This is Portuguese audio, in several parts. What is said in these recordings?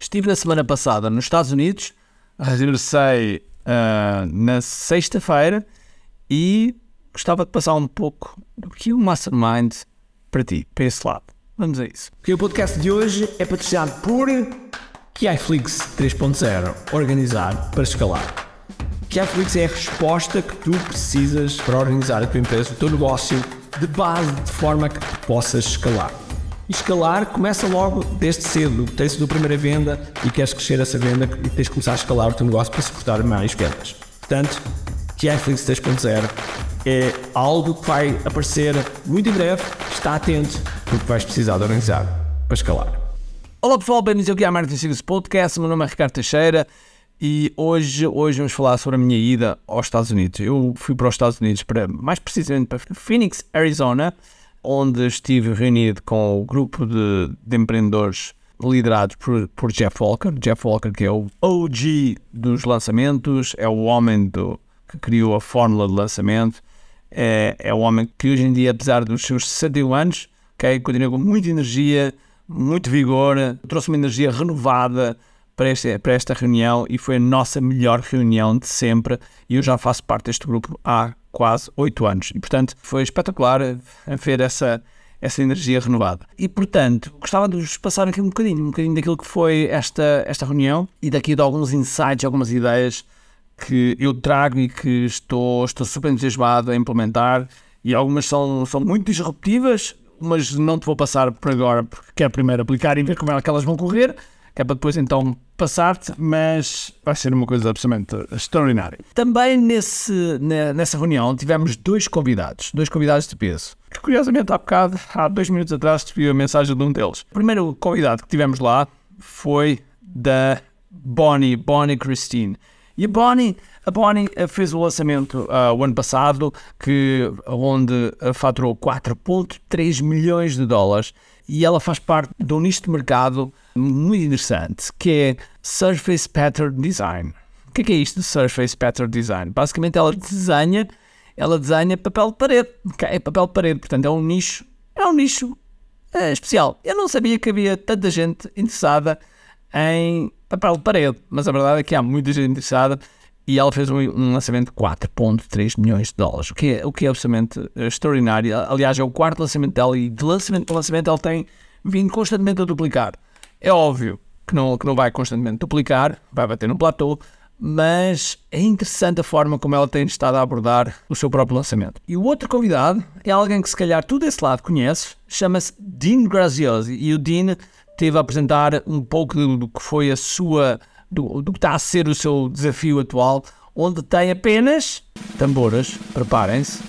Estive na semana passada nos Estados Unidos, regressei uh, na sexta-feira e gostava de passar um pouco do que o Mastermind para ti, para esse lado. Vamos a isso. O podcast de hoje é patrocinado por KiFlix 3.0 Organizar para escalar. KiFlix é a resposta que tu precisas para organizar a tua empresa, o teu negócio de base, de forma que possas escalar. Escalar começa logo desde cedo. Tens a tua primeira venda e queres crescer essa venda e tens de começar a escalar o teu negócio para suportar mais vendas. Portanto, KiFlix 3.0 é algo que vai aparecer muito em breve. Está atento, porque vais precisar de organizar para escalar. Olá pessoal, bem-vindos aqui à Marketing Secrets Podcast. Meu nome é Ricardo Teixeira e hoje, hoje vamos falar sobre a minha ida aos Estados Unidos. Eu fui para os Estados Unidos, para, mais precisamente para Phoenix, Arizona, onde estive reunido com o grupo de, de empreendedores liderados por, por Jeff Walker. Jeff Walker, que é o OG dos lançamentos, é o homem do, que criou a fórmula de lançamento, é, é o homem que hoje em dia, apesar dos seus 61 anos, okay, continua com muita energia, muito vigor, trouxe uma energia renovada para esta, para esta reunião e foi a nossa melhor reunião de sempre. E eu já faço parte deste grupo há quase oito anos. E, portanto, foi espetacular ver essa, essa energia renovada. E, portanto, gostava de vos passar aqui um bocadinho, um bocadinho daquilo que foi esta, esta reunião e daqui de alguns insights, algumas ideias que eu trago e que estou, estou super entusiasmado a implementar. E algumas são, são muito disruptivas, mas não te vou passar por agora, porque quero primeiro aplicar e ver como é que elas vão correr que é para depois então passar-te, mas vai ser uma coisa absolutamente extraordinária. Também nesse, nessa reunião tivemos dois convidados, dois convidados de peso, que curiosamente há bocado, há dois minutos atrás, recebi a mensagem de um deles. O primeiro convidado que tivemos lá foi da Bonnie, Bonnie Christine. E a Bonnie, a Bonnie eh, fez o lançamento uh, o ano passado, que, onde eh, faturou 4,3 milhões de dólares e ela faz parte de um nicho de mercado muito interessante, que é Surface Pattern Design. O que é, que é isto de Surface Pattern Design? Basicamente ela desenha, ela desenha papel de parede, okay? papel de parede, portanto é um nicho, é um nicho é, especial. Eu não sabia que havia tanta gente interessada em papel de parede, mas a verdade é que há muita gente interessada e ela fez um, um lançamento de 4.3 milhões de dólares, o que, é, o que é absolutamente extraordinário. Aliás, é o quarto lançamento dela e de lançamento para lançamento ela tem vindo constantemente a duplicar. É óbvio que não, que não vai constantemente duplicar, vai bater no platô, mas é interessante a forma como ela tem estado a abordar o seu próprio lançamento. E o outro convidado é alguém que se calhar tu desse lado conheces, chama-se Dean Graziosi, e o Dean teve a apresentar um pouco do que foi a sua do, do que está a ser o seu desafio atual, onde tem apenas tamboras, preparem-se,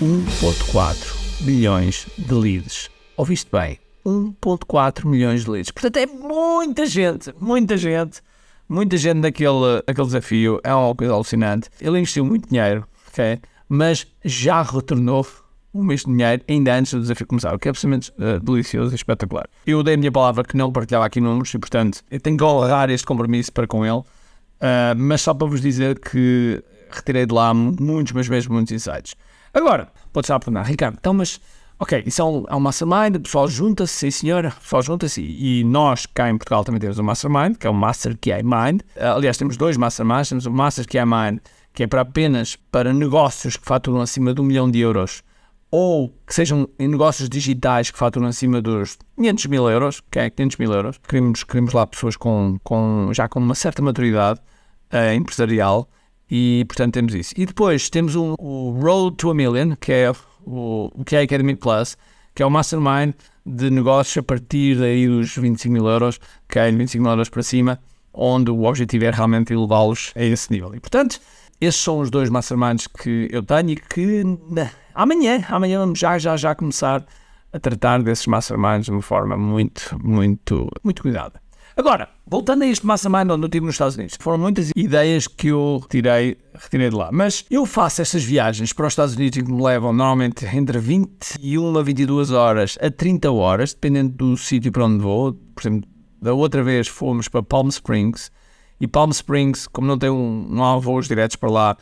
1.4 milhões de leads. Ouviste bem? 1.4 milhões de leads. Portanto, é muita gente, muita gente, muita gente naquele, naquele desafio. É uma coisa alucinante. Ele investiu muito dinheiro, ok? Mas já retornou o mesmo dinheiro ainda antes do desafio começar, o que é absolutamente uh, delicioso e espetacular. Eu dei a minha palavra que não partilhava aqui números e, portanto, eu tenho que honrar este compromisso para com ele, uh, mas só para vos dizer que retirei de lá muitos, mas mesmo muitos insights. Agora, pode estar a perguntar, Ricardo, então, mas, ok, isso é um, é um mastermind, o pessoal junta-se, sim senhora, o pessoal junta-se e nós cá em Portugal também temos um mastermind, que é o Master QI Mind. Uh, aliás, temos dois masterminds, temos o Master QI Mind, que é para apenas para negócios que faturam acima de um milhão de euros ou que sejam em negócios digitais que faturam acima dos 500 mil euros, que é 500 mil euros. Queremos, queremos lá pessoas com, com, já com uma certa maturidade uh, empresarial e, portanto, temos isso. E depois temos um, o Road to a Million, que é o, que é a Academy Plus, que é o mastermind de negócios a partir daí dos 25 mil euros, que é 25 mil euros para cima, onde o objetivo é realmente elevá-los a esse nível. E, portanto, esses são os dois masterminds que eu tenho e que amanhã, amanhã vamos já, já, já começar a tratar desses masterminds de uma forma muito, muito, muito cuidada. Agora, voltando a este mastermind onde eu estive nos Estados Unidos, foram muitas ideias que eu retirei, retirei de lá. Mas eu faço estas viagens para os Estados Unidos que me levam normalmente entre 21 a 22 horas a 30 horas, dependendo do sítio para onde vou. Por exemplo, da outra vez fomos para Palm Springs e Palm Springs, como não, tem um, não há voos diretos para lá,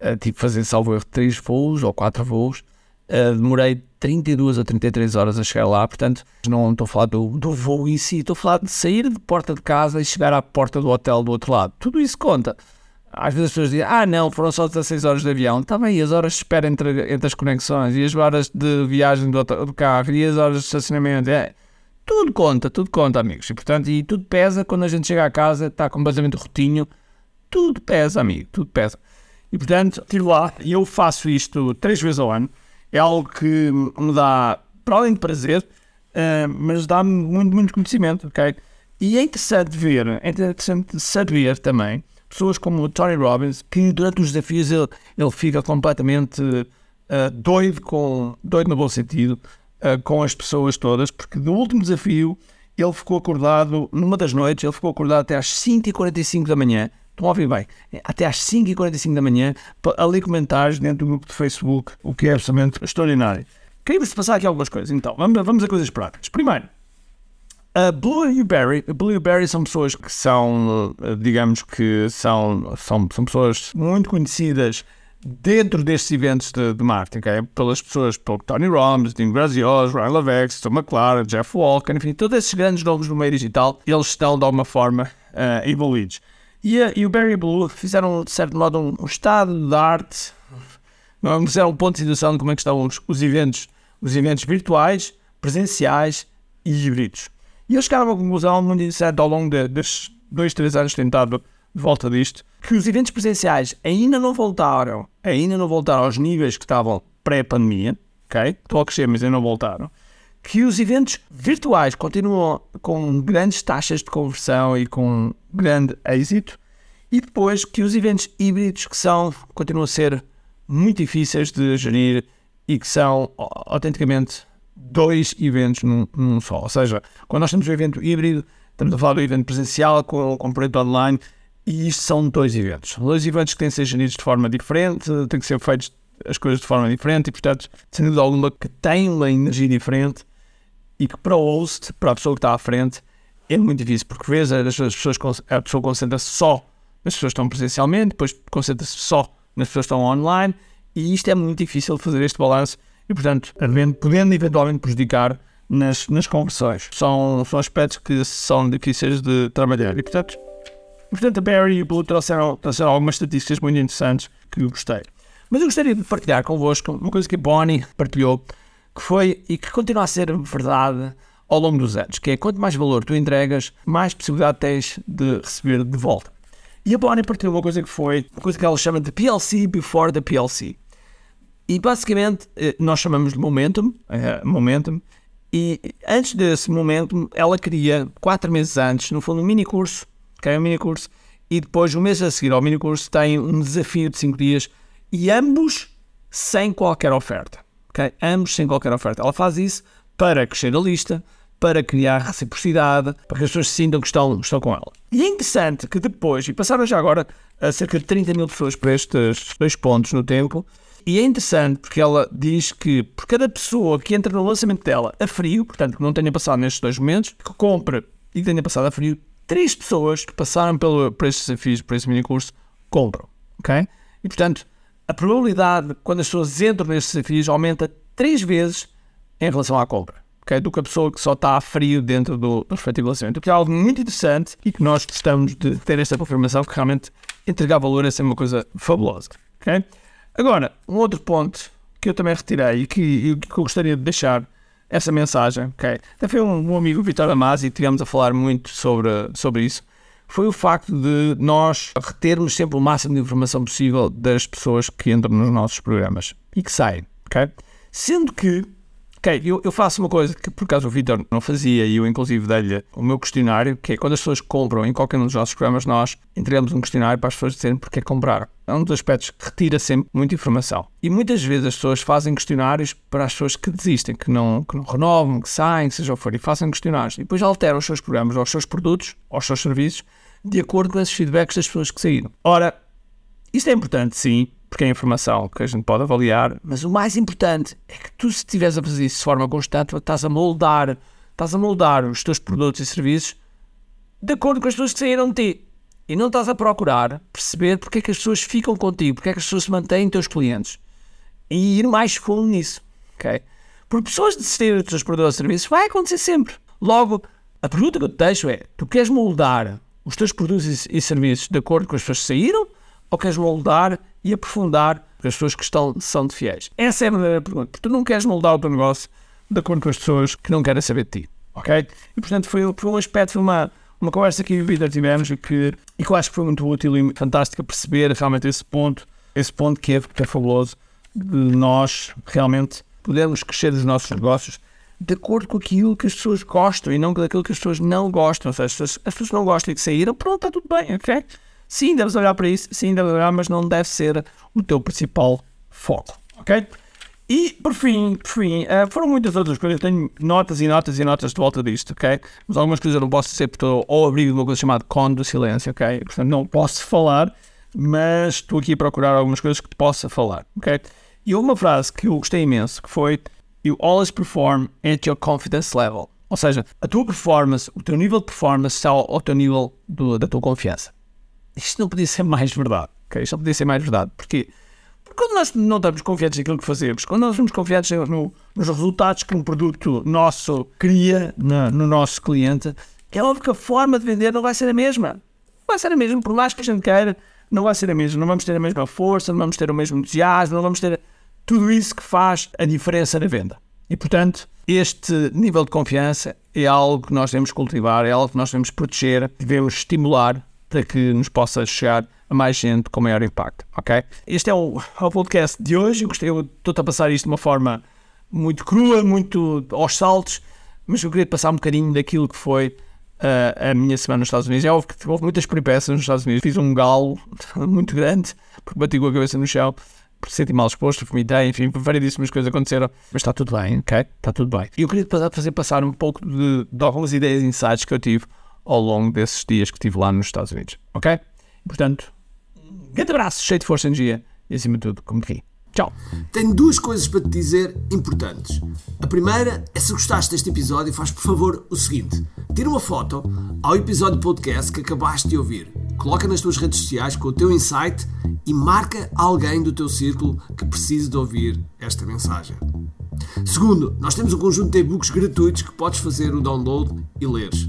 uh, tive que fazer salvo erro três voos ou quatro voos. Uh, demorei 32 ou 33 horas a chegar lá, portanto, não estou a falar do, do voo em si, estou a falar de sair de porta de casa e chegar à porta do hotel do outro lado. Tudo isso conta. Às vezes as pessoas dizem, ah não, foram só 16 horas de avião. Está bem, e as horas de espera entre, entre as conexões, e as horas de viagem do, do carro, e as horas de estacionamento. É, tudo conta, tudo conta, amigos. E portanto, e tudo pesa quando a gente chega à casa, está completamente rotinho. Tudo pesa, amigo, tudo pesa. E portanto, tiro lá eu faço isto três vezes ao ano. É algo que me dá, para além de prazer, uh, mas dá-me muito, muito conhecimento, ok? E é interessante ver, é interessante saber também pessoas como o Tony Robbins, que durante os desafios ele, ele fica completamente uh, doido, com, doido no bom sentido, uh, com as pessoas todas, porque do último desafio ele ficou acordado, numa das noites, ele ficou acordado até às 5h45 da manhã. Estão a ouvir bem? Até às 5h45 da manhã, a ler comentários dentro do grupo de Facebook, o que é absolutamente extraordinário. Queria-vos passar aqui algumas coisas. Então, vamos, vamos a coisas práticas. Primeiro, a Blueberry, Blueberry são pessoas que são, digamos que são, são, são pessoas muito conhecidas dentro destes eventos de, de marketing, okay? pelas pessoas, pelo Tony Robbins, Dean Graziosi, Ryan Levex, Tom McLaren, Jeff Walker, enfim, todos esses grandes nomes do meio digital, eles estão de alguma forma uh, evoluídos. E, a, e o Barry Blue fizeram, de certo modo, um, um estado de arte, fizeram um ponto de situação de como é que estão os, os eventos, os eventos virtuais, presenciais e híbridos. E eles chegaram a uma conclusão muito interessante ao longo de, destes dois, três anos tentado de volta disto, que os eventos presenciais ainda não voltaram, ainda não voltaram aos níveis que estavam pré-pandemia, ok? Estão a crescer, mas ainda não voltaram. Que os eventos virtuais continuam com grandes taxas de conversão e com grande êxito, e depois que os eventos híbridos que são, continuam a ser muito difíceis de gerir e que são autenticamente dois eventos num, num, só. Ou seja, quando nós temos um evento híbrido, estamos a falar do evento presencial com o componente online e isto são dois eventos. Dois eventos que têm de ser geridos de forma diferente, têm que ser feitos as coisas de forma diferente e, portanto, sem dúvida alguma, que têm uma energia diferente e que para o host, para a pessoa que está à frente, é muito difícil, porque vezes as pessoas, a pessoa concentra-se só nas pessoas que estão presencialmente, depois concentra-se só nas pessoas que estão online, e isto é muito difícil fazer este balanço e, portanto, podendo eventualmente prejudicar nas, nas conversões. São, são aspectos que são difíceis de trabalhar. E, portanto, portanto a Barry e o Blue trouxeram, trouxeram algumas estatísticas muito interessantes que eu gostei. Mas eu gostaria de partilhar convosco uma coisa que a Bonnie partilhou, que foi e que continua a ser verdade ao longo dos anos, que é quanto mais valor tu entregas, mais possibilidade tens de receber de volta. E a Bonnie partilhou uma coisa que foi, uma coisa que ela chama de PLC before the PLC. E basicamente eh, nós chamamos de momentum, uh, momentum, e antes desse momentum ela queria, quatro meses antes, no fundo, um mini curso, okay, um mini curso, e depois, um mês a seguir ao mini curso, tem um desafio de cinco dias, e ambos sem qualquer oferta. Okay? Ambos sem qualquer oferta. Ela faz isso para crescer a lista, para criar reciprocidade, para que as pessoas sintam que estão, estão com ela. E é interessante que depois, e passaram já agora cerca de 30 mil pessoas por estes dois pontos no tempo, e é interessante porque ela diz que por cada pessoa que entra no lançamento dela a frio, portanto que não tenha passado nestes dois momentos, que compra e que tenha passado a frio, três pessoas que passaram pelo, por estes desafios, por esse mini curso, compram. Ok? E portanto, a probabilidade quando as pessoas entram nestes desafios aumenta três vezes em relação à compra. Okay? Do que a pessoa que só está a frio dentro do, do respectivo lançamento. O que é algo muito interessante e que nós gostamos de ter esta confirmação que realmente entregar valor é sempre uma coisa fabulosa. Okay? Agora, um outro ponto que eu também retirei e que, que eu gostaria de deixar essa mensagem, ok? Até foi um, um amigo, Vitor Amasi, e tivemos a falar muito sobre, sobre isso, foi o facto de nós retermos sempre o máximo de informação possível das pessoas que entram nos nossos programas e que saem, ok? Sendo que Ok, eu, eu, faço uma coisa que por acaso o Vitor não fazia e eu inclusive dei-lhe o meu questionário, que é quando as pessoas compram em qualquer um dos nossos programas, nós entregamos um questionário para as pessoas dizerem porque é comprar. É um dos aspectos que retira sempre muita informação. E muitas vezes as pessoas fazem questionários para as pessoas que desistem, que não, que não renovam, que saem, que seja o que for, e fazem questionários. E depois alteram os seus programas, os seus produtos, os seus serviços, de acordo com esses feedbacks das pessoas que saíram. Ora, isto é importante, sim, porque é informação que a gente pode avaliar, mas o mais importante é que tu, se estiveres a fazer isso de forma constante, estás a moldar, estás a moldar os teus produtos e serviços de acordo com as pessoas que saíram de ti. E não estás a procurar perceber porque é que as pessoas ficam contigo, porque é que as pessoas se mantêm teus clientes. E ir mais fundo nisso. ok? Por pessoas desistirem dos seus produtos ou serviços, vai acontecer sempre. Logo, a pergunta que eu te deixo é: tu queres moldar os teus produtos e serviços de acordo com as pessoas que saíram ou queres moldar e aprofundar as pessoas que estão, são de fiéis? Essa é a verdadeira pergunta. Porque tu não queres moldar o teu negócio de acordo com as pessoas que não querem saber de ti, ok? E portanto foi, foi um aspecto, foi uma, uma conversa que eu e o Peter tivemos e que, e que eu acho que foi muito útil e fantástico perceber realmente esse ponto, esse ponto que é, que é fabuloso de nós realmente podermos crescer os nossos negócios de acordo com aquilo que as pessoas gostam e não com aquilo que as pessoas não gostam. Ou seja, as, as pessoas não gostam e que saíram, pronto, está tudo bem, ok? Sim, deves olhar para isso, sim, deves olhar, mas não deve ser o teu principal foco, ok? E, por fim, por fim uh, foram muitas outras coisas. Eu tenho notas e notas e notas de volta disto, ok? Mas algumas coisas eu não posso dizer porque estou ao abrigo de uma coisa chamada Con do Silêncio, ok? Portanto, não posso falar, mas estou aqui a procurar algumas coisas que possa falar, ok? E houve uma frase que eu gostei imenso, que foi You always perform at your confidence level. Ou seja, a tua performance, o teu nível de performance está ao teu nível do, da tua confiança. Isto não podia ser mais verdade, ok? Isto não podia ser mais verdade. Porquê? Porque quando nós não estamos confiantes naquilo que fazemos, quando nós estamos confiantes no, nos resultados que um produto nosso cria no, no nosso cliente, é óbvio que a forma de vender não vai ser a mesma. Não vai ser a mesma, por mais que a gente queira, não vai ser a mesma. Não vamos ter a mesma força, não vamos ter o mesmo entusiasmo, não vamos ter tudo isso que faz a diferença na venda. E, portanto, este nível de confiança é algo que nós devemos cultivar, é algo que nós devemos proteger, devemos estimular para que nos possa chegar a mais gente com maior impacto, ok? Este é o, é o podcast de hoje. Eu gostei, estou-te a passar isto de uma forma muito crua, muito aos saltos, mas eu queria passar um bocadinho daquilo que foi uh, a minha semana nos Estados Unidos. Já houve, houve muitas peripécias nos Estados Unidos. Fiz um galo muito grande, porque bati com a cabeça no chão, por senti mal exposto, vomitei, enfim, variedíssimas coisas aconteceram, mas está tudo bem, ok? Está tudo bem. E eu queria fazer passar um pouco de, de algumas ideias e insights que eu tive ao longo desses dias que estive lá nos Estados Unidos, ok? Portanto, um grande abraço, cheio de força e energia e acima de tudo, como ri. Tchau. Tenho duas coisas para te dizer importantes. A primeira é se gostaste deste episódio, faz por favor o seguinte: tira uma foto ao episódio podcast que acabaste de ouvir, coloca nas tuas redes sociais com o teu insight e marca alguém do teu círculo que precise de ouvir esta mensagem. Segundo, nós temos um conjunto de e-books gratuitos que podes fazer o download e leres.